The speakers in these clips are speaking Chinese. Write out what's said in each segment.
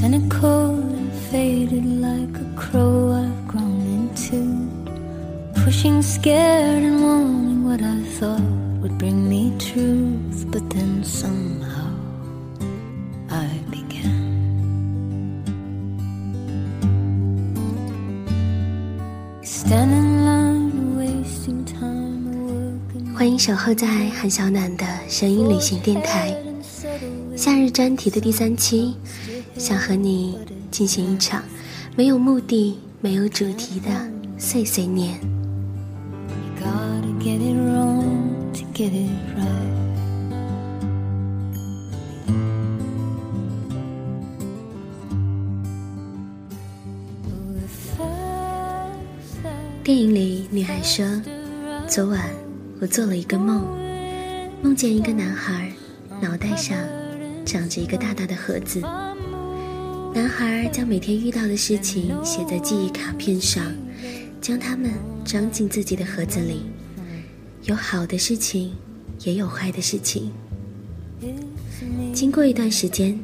cynical and faded like a crow I've grown into. Pushing, scared, and wanting what I thought would bring me truth, but then somehow I began. Stand in line, wasting time, working. 欢迎守候在韩小暖的声音旅行电台，夏日专题的第三期，想和你进行一场没有目的、没有主题的碎碎念。电影里，女孩说：“昨晚我做了一个梦，梦见一个男孩，脑袋上长着一个大大的盒子。男孩将每天遇到的事情写在记忆卡片上，将它们装进自己的盒子里。有好的事情，也有坏的事情。经过一段时间，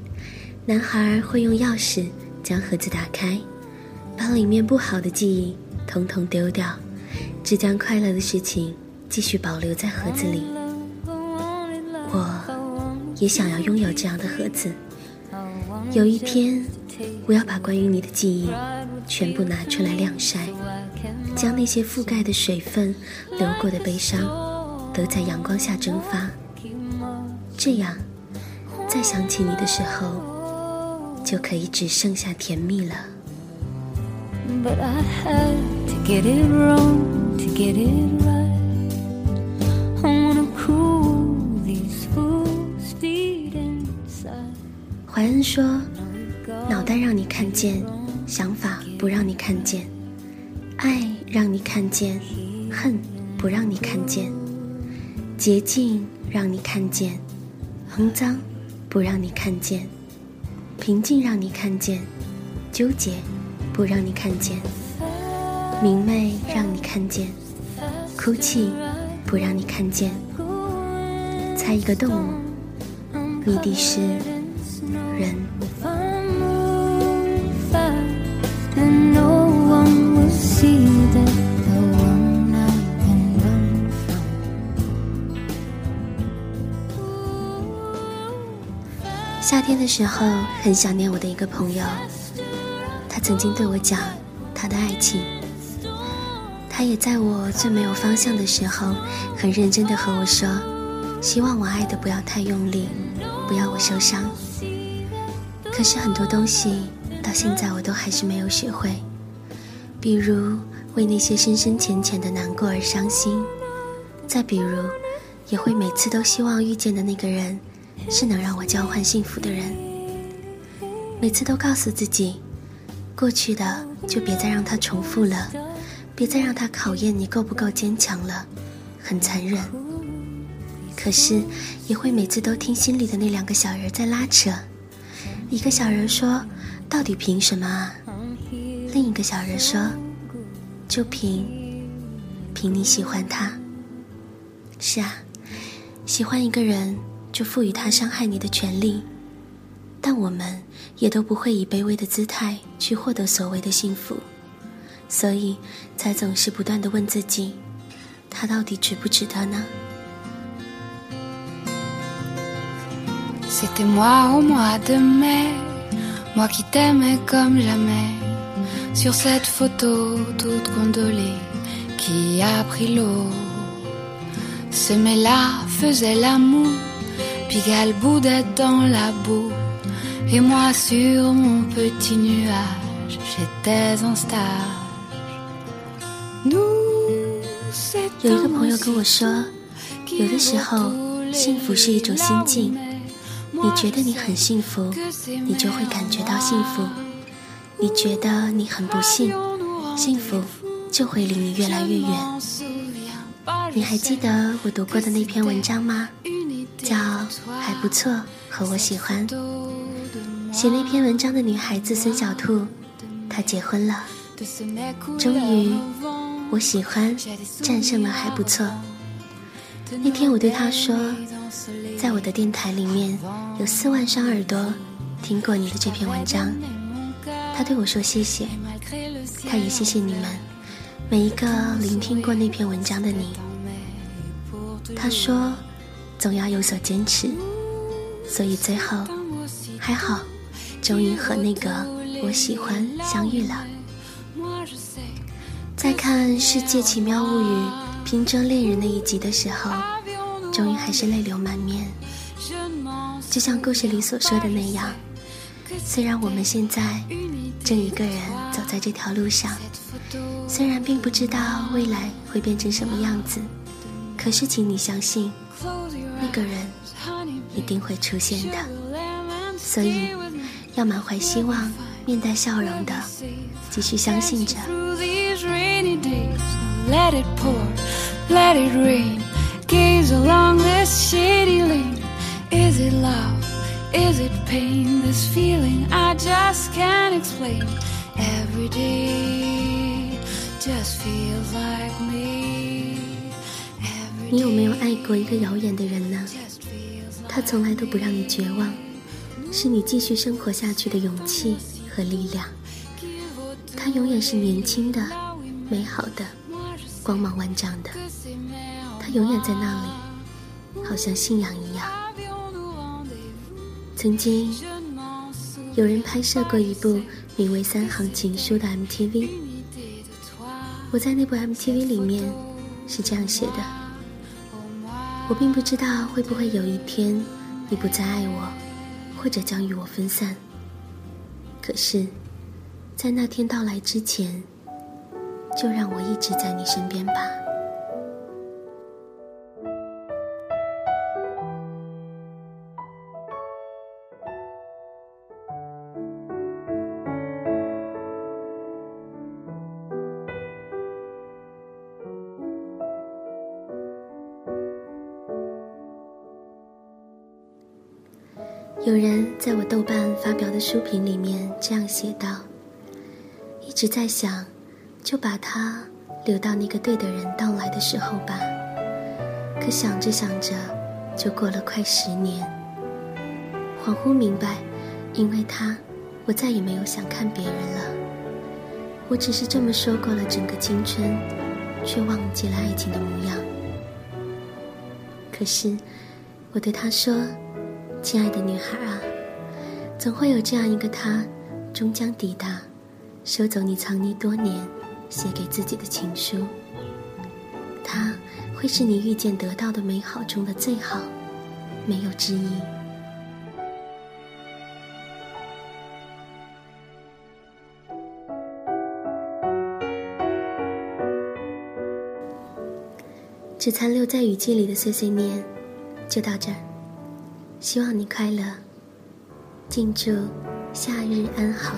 男孩会用钥匙将盒子打开，把里面不好的记忆。”统统丢掉，只将快乐的事情继续保留在盒子里。我也想要拥有这样的盒子。有一天，我要把关于你的记忆全部拿出来晾晒，将那些覆盖的水分、流过的悲伤，都在阳光下蒸发。这样，再想起你的时候，就可以只剩下甜蜜了。But I had to get it wrong to get it right. I wanna cool these fools' feet inside. 怀恩说：“脑袋让你看见，想法不让你看见；爱让你看见，恨不让你看见；洁净让你看见，肮脏不让你看见；平静让你看见，纠结。”不让你看见，明媚让你看见，哭泣不让你看见。猜一个动物，谜底是人。夏天的时候，很想念我的一个朋友。他曾经对我讲他的爱情，他也在我最没有方向的时候，很认真的和我说，希望我爱的不要太用力，不要我受伤。可是很多东西到现在我都还是没有学会，比如为那些深深浅浅的难过而伤心，再比如，也会每次都希望遇见的那个人，是能让我交换幸福的人。每次都告诉自己。过去的就别再让它重复了，别再让它考验你够不够坚强了，很残忍。可是也会每次都听心里的那两个小人在拉扯，一个小人说：“到底凭什么啊？”另一个小人说：“就凭，凭你喜欢他。”是啊，喜欢一个人就赋予他伤害你的权利。但我们也都不会以卑微的姿态去获得所谓的幸福，所以才总是不断的问自己：他到底值不值得呢？C'était moi au mois de mai, moi qui t'aimais comme jamais, sur cette photo toute gondolée qui a pris l'eau. Ce mets-là faisait l'amour, puis galboudait dans la boue. Et moi sur mon petit nuage, j'étais en stage. Nous, 有一个朋友跟我说，有的时候幸福是一种心境。 你觉得你很幸福，你就会感觉到幸福；你觉得你很不幸，幸福就会离你越来越远。你还记得我读过的那篇文章吗？叫《还不错》和我喜欢。写那篇文章的女孩子孙小兔，她结婚了。终于，我喜欢战胜了还不错。那天我对她说，在我的电台里面有四万双耳朵听过你的这篇文章，他对我说谢谢，他也谢谢你们每一个聆听过那篇文章的你。他说，总要有所坚持，所以最后还好，终于和那个我喜欢相遇了。在看《世界奇妙物语》拼装恋人那一集的时候，终于还是泪流满面。就像故事里所说的那样，虽然我们现在正一个人走在这条路上，虽然并不知道未来会变成什么样子，可是请你相信，那个人一定会出现的。所以，要满怀希望、面带笑容的继续相信着。Let it pour, let it rain. Is it love? Is it pain? This feeling I just can't explain. Every day just feels like me. 你有没有爱过一个遥远的人呢？他从来都不让你绝望，是你继续生活下去的勇气和力量。他永远是年轻的、美好的、光芒万丈的。他永远在那里，好像信仰一样。曾经有人拍摄过一部名为《三行情书》的 MTV，我在那部 MTV 里面是这样写的：我并不知道会不会有一天你不再爱我，或者将与我分散。可是，在那天到来之前，就让我一直在你身边吧。有人在我豆瓣发表的书评里面这样写道：“一直在想，就把它留到那个对的人到来的时候吧。可想着想着，就过了快十年。恍惚明白，因为他，我再也没有想看别人了。我只是这么说过了整个青春，却忘记了爱情的模样。可是，我对他说。”亲爱的女孩啊，总会有这样一个他，终将抵达，收走你藏匿多年写给自己的情书。他会是你遇见得到的美好中的最好，没有之一。只残留在雨季里的碎碎念，就到这儿。希望你快乐，敬祝夏日安好。